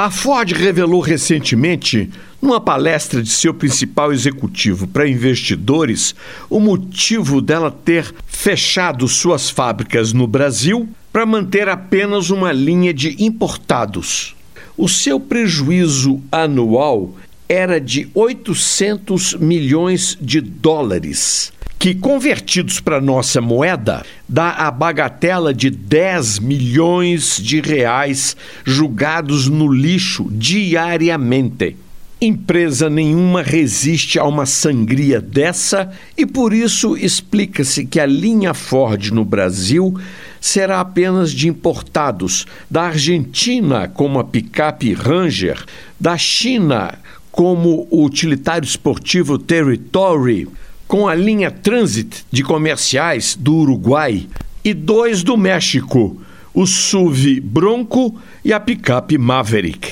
A Ford revelou recentemente, numa palestra de seu principal executivo para investidores, o motivo dela ter fechado suas fábricas no Brasil para manter apenas uma linha de importados. O seu prejuízo anual era de 800 milhões de dólares que, convertidos para nossa moeda, dá a bagatela de 10 milhões de reais julgados no lixo diariamente. Empresa nenhuma resiste a uma sangria dessa e por isso explica-se que a linha Ford no Brasil será apenas de importados da Argentina, como a picape Ranger, da China, como o utilitário esportivo Territory, com a linha Transit de comerciais do Uruguai e dois do México, o SUV Bronco e a picape Maverick.